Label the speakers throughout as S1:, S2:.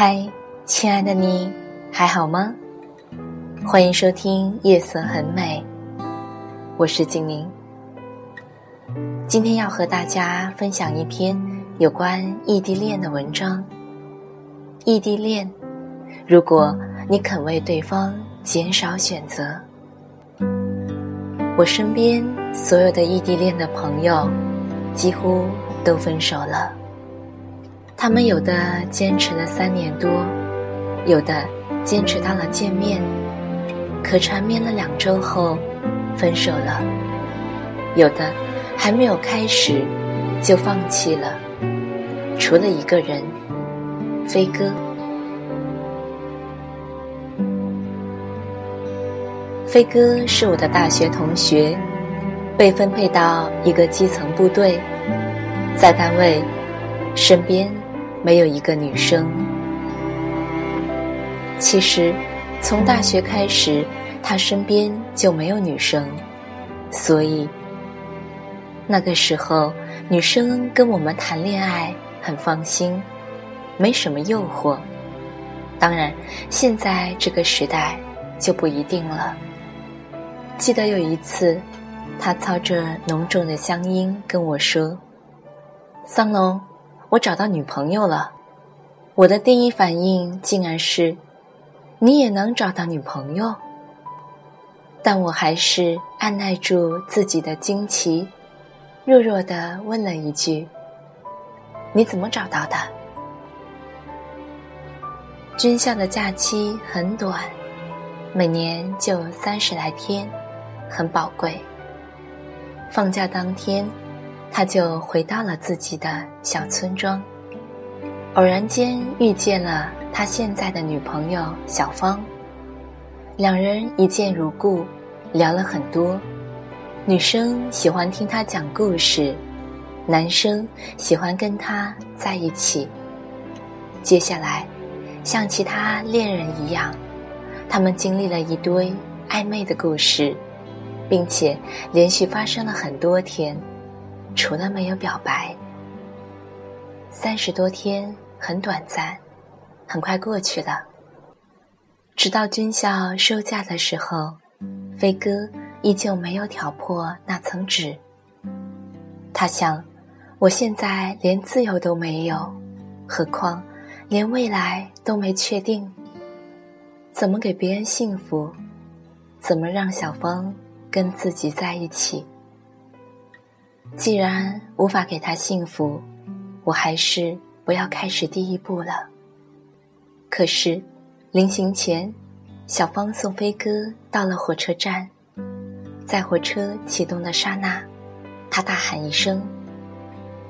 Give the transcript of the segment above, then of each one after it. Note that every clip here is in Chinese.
S1: 嗨，亲爱的你，还好吗？欢迎收听《夜色很美》，我是精灵。今天要和大家分享一篇有关异地恋的文章。异地恋，如果你肯为对方减少选择，我身边所有的异地恋的朋友，几乎都分手了。他们有的坚持了三年多，有的坚持到了见面，可缠绵了两周后分手了；有的还没有开始就放弃了。除了一个人，飞哥。飞哥是我的大学同学，被分配到一个基层部队，在单位身边。没有一个女生。其实，从大学开始，他身边就没有女生，所以那个时候女生跟我们谈恋爱很放心，没什么诱惑。当然，现在这个时代就不一定了。记得有一次，他操着浓重的乡音跟我说：“桑龙。”我找到女朋友了，我的第一反应竟然是，你也能找到女朋友？但我还是按耐住自己的惊奇，弱弱的问了一句：“你怎么找到的？”军校的假期很短，每年就三十来天，很宝贵。放假当天。他就回到了自己的小村庄，偶然间遇见了他现在的女朋友小芳，两人一见如故，聊了很多。女生喜欢听他讲故事，男生喜欢跟他在一起。接下来，像其他恋人一样，他们经历了一堆暧昧的故事，并且连续发生了很多天。除了没有表白，三十多天很短暂，很快过去了。直到军校收假的时候，飞哥依旧没有挑破那层纸。他想，我现在连自由都没有，何况连未来都没确定，怎么给别人幸福？怎么让小芳跟自己在一起？既然无法给他幸福，我还是不要开始第一步了。可是，临行前，小芳送飞哥到了火车站，在火车启动的刹那，他大喊一声：“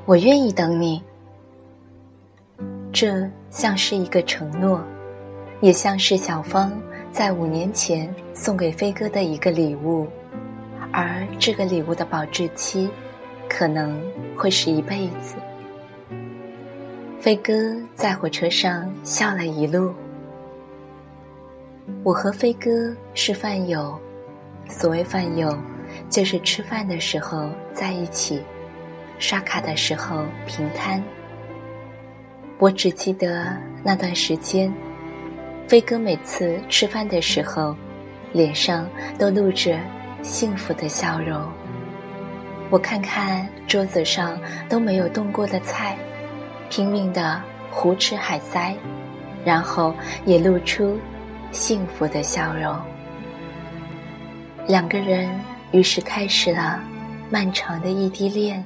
S1: 我愿意等你。”这像是一个承诺，也像是小芳在五年前送给飞哥的一个礼物，而这个礼物的保质期。可能会是一辈子。飞哥在火车上笑了一路。我和飞哥是饭友，所谓饭友，就是吃饭的时候在一起，刷卡的时候平摊。我只记得那段时间，飞哥每次吃饭的时候，脸上都露着幸福的笑容。我看看桌子上都没有动过的菜，拼命的胡吃海塞，然后也露出幸福的笑容。两个人于是开始了漫长的异地恋。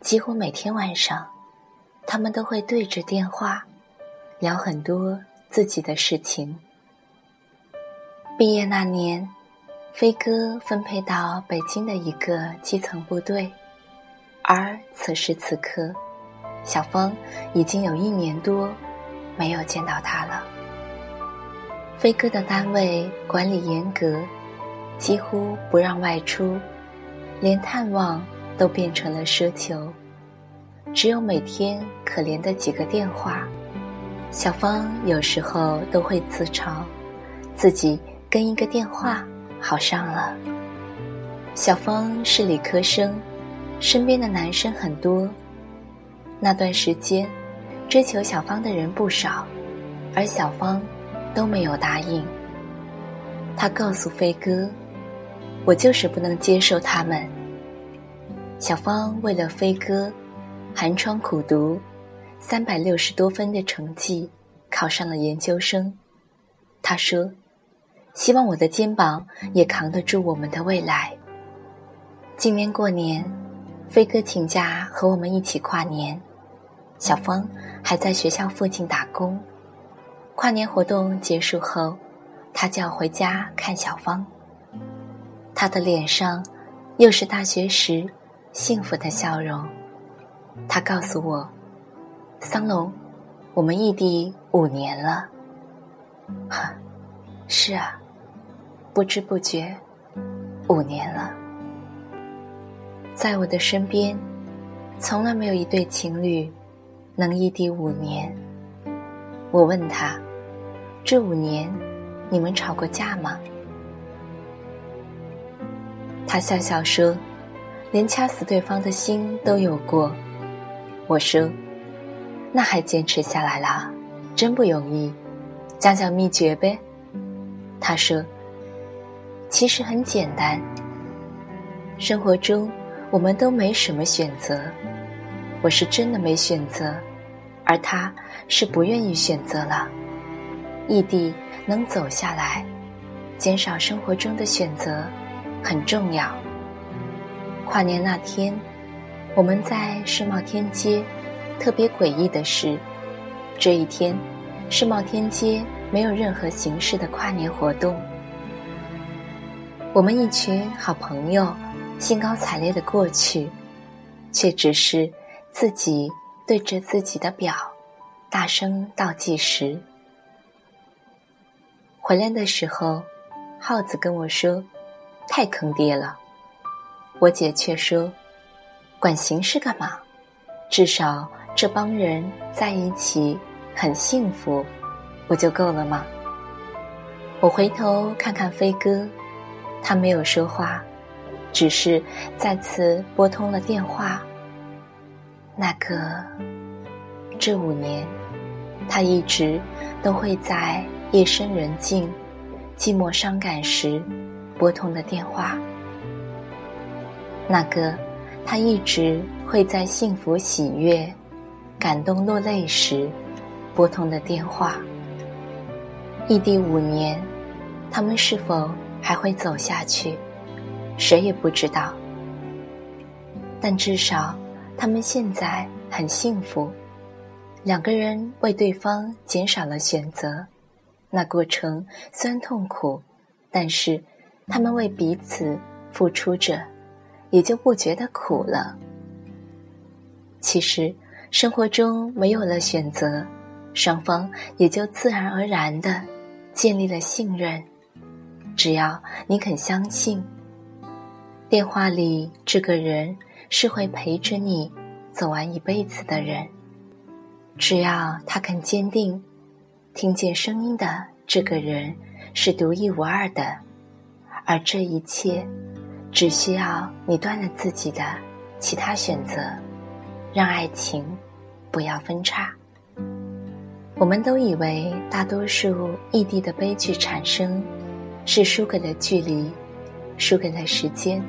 S1: 几乎每天晚上，他们都会对着电话聊很多自己的事情。毕业那年。飞哥分配到北京的一个基层部队，而此时此刻，小芳已经有一年多没有见到他了。飞哥的单位管理严格，几乎不让外出，连探望都变成了奢求，只有每天可怜的几个电话。小芳有时候都会自嘲，自己跟一个电话。好上了。小芳是理科生，身边的男生很多。那段时间，追求小芳的人不少，而小芳都没有答应。他告诉飞哥：“我就是不能接受他们。”小芳为了飞哥，寒窗苦读，三百六十多分的成绩，考上了研究生。他说：“希望我的肩膀也扛得住我们的未来。”今年过年，飞哥请假和我们一起跨年，小芳还在学校附近打工。跨年活动结束后，他就要回家看小芳。他的脸上又是大学时幸福的笑容。他告诉我：“桑龙，我们异地五年了。”哈，是啊，不知不觉五年了。在我的身边，从来没有一对情侣能异地五年。我问他：“这五年，你们吵过架吗？”他笑笑说：“连掐死对方的心都有过。”我说：“那还坚持下来了，真不容易。讲讲秘诀呗。”他说：“其实很简单，生活中。”我们都没什么选择，我是真的没选择，而他是不愿意选择了。异地能走下来，减少生活中的选择很重要。跨年那天，我们在世贸天阶，特别诡异的是，这一天世贸天阶没有任何形式的跨年活动。我们一群好朋友。兴高采烈的过去，却只是自己对着自己的表，大声倒计时。回来的时候，耗子跟我说：“太坑爹了。”我姐却说：“管形式干嘛？至少这帮人在一起很幸福，不就够了吗？”我回头看看飞哥，他没有说话。只是再次拨通了电话。那个，这五年，他一直都会在夜深人静、寂寞伤感时拨通的电话。那个，他一直会在幸福喜悦、感动落泪时拨通的电话。异地五年，他们是否还会走下去？谁也不知道，但至少他们现在很幸福。两个人为对方减少了选择，那过程虽然痛苦，但是他们为彼此付出着，也就不觉得苦了。其实生活中没有了选择，双方也就自然而然的建立了信任。只要你肯相信。电话里这个人是会陪着你走完一辈子的人，只要他肯坚定，听见声音的这个人是独一无二的，而这一切只需要你断了自己的其他选择，让爱情不要分叉。我们都以为大多数异地的悲剧产生是输给了距离，输给了时间。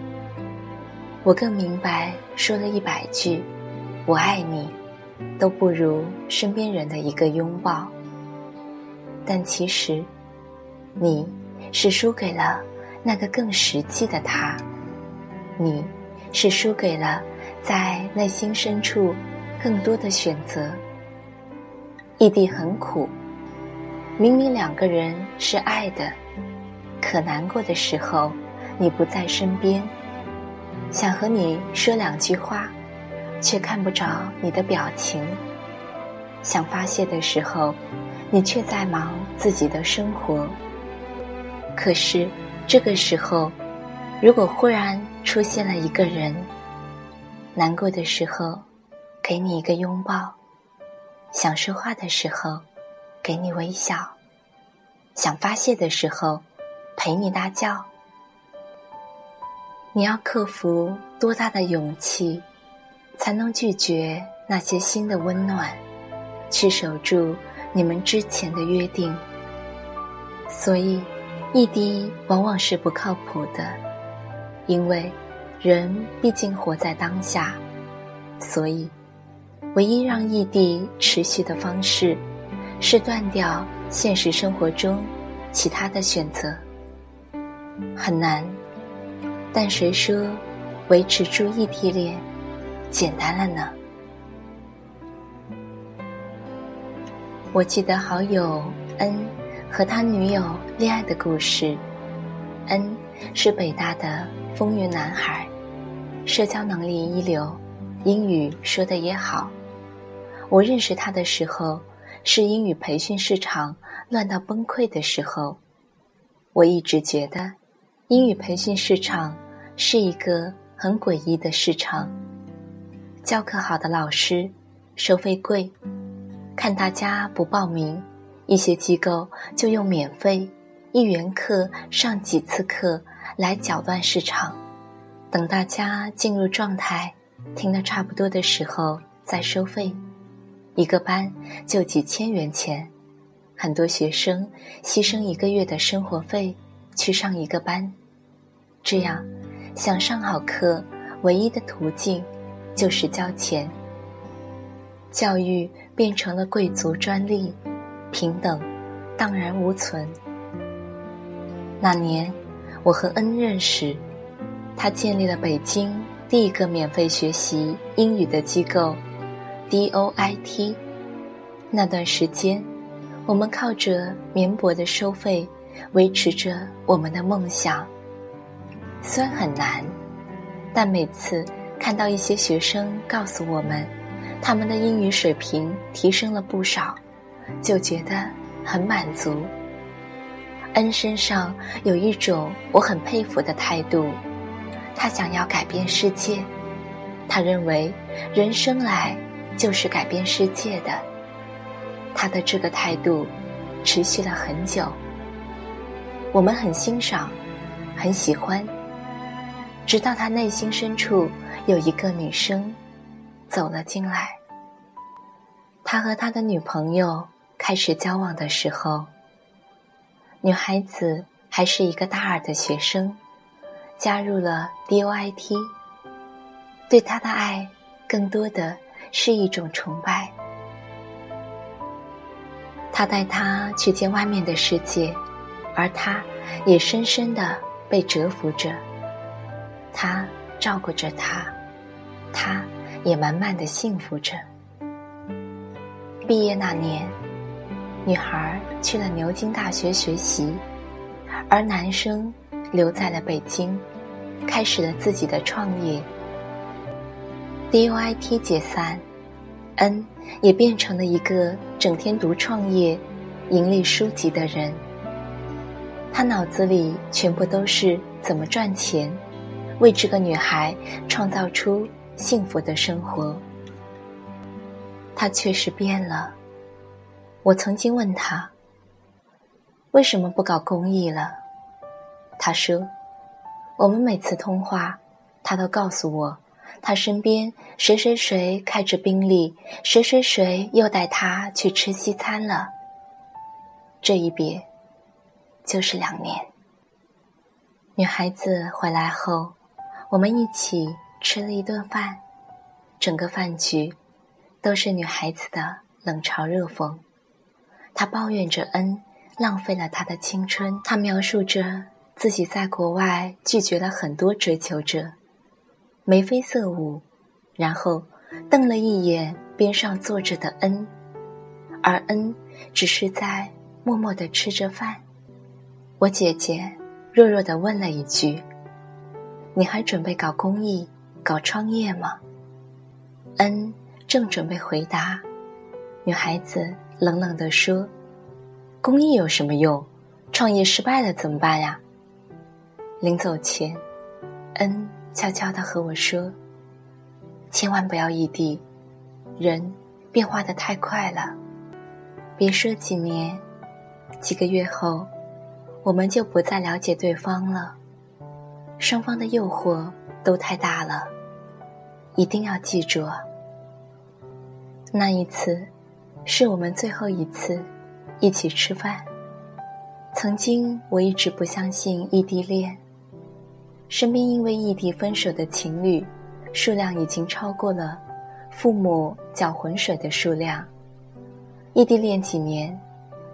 S1: 我更明白，说了一百句“我爱你”，都不如身边人的一个拥抱。但其实，你是输给了那个更实际的他，你是输给了在内心深处更多的选择。异地很苦，明明两个人是爱的，可难过的时候，你不在身边。想和你说两句话，却看不着你的表情；想发泄的时候，你却在忙自己的生活。可是这个时候，如果忽然出现了一个人，难过的时候给你一个拥抱，想说话的时候给你微笑，想发泄的时候陪你大叫。你要克服多大的勇气，才能拒绝那些新的温暖，去守住你们之前的约定。所以，异地往往是不靠谱的，因为人毕竟活在当下。所以，唯一让异地持续的方式，是断掉现实生活中其他的选择。很难，但谁说维持住异地恋简单了呢？我记得好友恩和他女友恋爱的故事。恩是北大的风云男孩，社交能力一流。英语说的也好，我认识他的时候是英语培训市场乱到崩溃的时候。我一直觉得，英语培训市场是一个很诡异的市场。教课好的老师收费贵，看大家不报名，一些机构就用免费一元课上几次课来搅乱市场，等大家进入状态。听得差不多的时候再收费，一个班就几千元钱，很多学生牺牲一个月的生活费去上一个班，这样想上好课，唯一的途径就是交钱。教育变成了贵族专利，平等荡然无存。那年我和恩认识，他建立了北京。第一个免费学习英语的机构，DOIT。那段时间，我们靠着绵薄的收费维持着我们的梦想。虽然很难，但每次看到一些学生告诉我们，他们的英语水平提升了不少，就觉得很满足。恩身上有一种我很佩服的态度。他想要改变世界，他认为人生来就是改变世界的。他的这个态度持续了很久，我们很欣赏，很喜欢。直到他内心深处有一个女生走了进来，他和他的女朋友开始交往的时候，女孩子还是一个大二的学生。加入了 DOIT，对他的爱更多的是一种崇拜。他带他去见外面的世界，而他也深深的被折服着。他照顾着他，他也满满的幸福着。毕业那年，女孩去了牛津大学学习，而男生留在了北京。开始了自己的创业，DOIT 解散，N 也变成了一个整天读创业、盈利书籍的人。他脑子里全部都是怎么赚钱，为这个女孩创造出幸福的生活。她确实变了。我曾经问他，为什么不搞公益了？他说。我们每次通话，他都告诉我，他身边谁谁谁开着宾利，谁谁谁又带他去吃西餐了。这一别，就是两年。女孩子回来后，我们一起吃了一顿饭，整个饭局都是女孩子的冷嘲热讽。她抱怨着恩浪费了她的青春，她描述着。自己在国外拒绝了很多追求者，眉飞色舞，然后瞪了一眼边上坐着的恩，而恩只是在默默的吃着饭。我姐姐弱弱的问了一句：“你还准备搞公益、搞创业吗？”恩正准备回答，女孩子冷冷地说：“公益有什么用？创业失败了怎么办呀？”临走前，恩悄悄的和我说：“千万不要异地，人变化的太快了。别说几年，几个月后，我们就不再了解对方了。双方的诱惑都太大了，一定要记住。那一次，是我们最后一次一起吃饭。曾经我一直不相信异地恋，身边因为异地分手的情侣数量已经超过了父母搅浑水的数量。异地恋几年，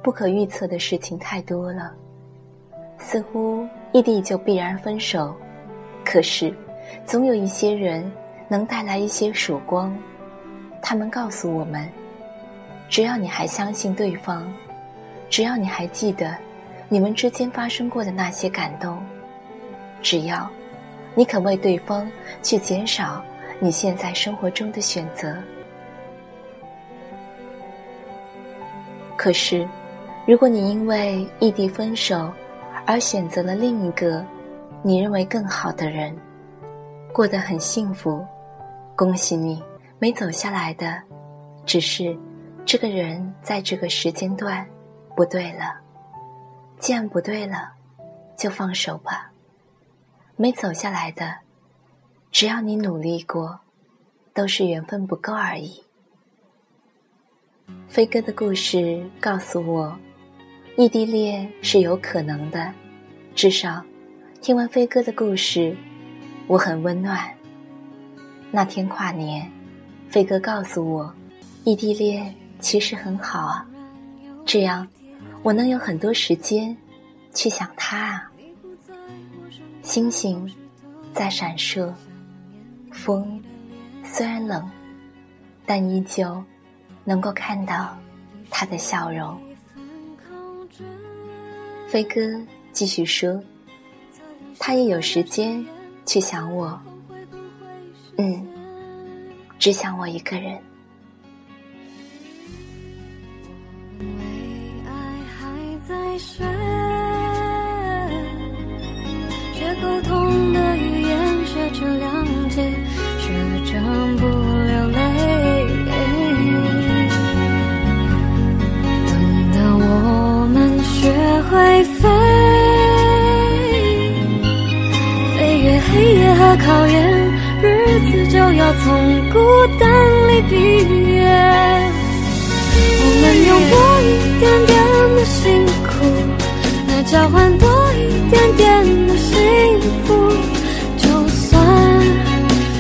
S1: 不可预测的事情太多了，似乎异地就必然分手。可是，总有一些人能带来一些曙光，他们告诉我们。只要你还相信对方，只要你还记得你们之间发生过的那些感动，只要你肯为对方去减少你现在生活中的选择。可是，如果你因为异地分手而选择了另一个你认为更好的人，过得很幸福，恭喜你！没走下来的，只是。这个人在这个时间段不对了，既然不对了，就放手吧。没走下来的，只要你努力过，都是缘分不够而已。飞哥的故事告诉我，异地恋是有可能的。至少，听完飞哥的故事，我很温暖。那天跨年，飞哥告诉我，异地恋。其实很好啊，这样我能有很多时间去想他啊。星星在闪烁，风虽然冷，但依旧能够看到他的笑容。飞哥继续说，他也有时间去想我，嗯，只想我一个人。
S2: 学，学沟通的语言，学着谅解，从孤单里毕业。我们用多一点点的辛苦来。交换多一点点的幸福，就算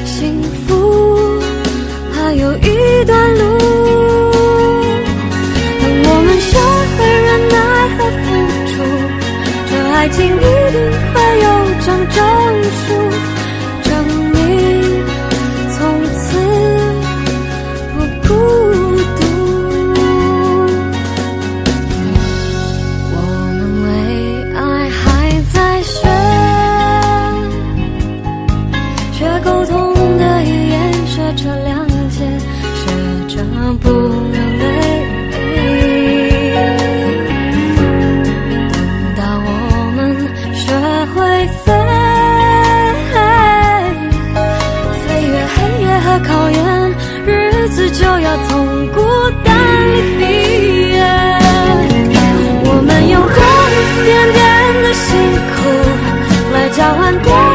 S2: 幸福还有一段路。等我们学会忍耐和付出，这爱情一定会有张证书。就要从孤单里毕业。我们用红点点的辛苦来交换。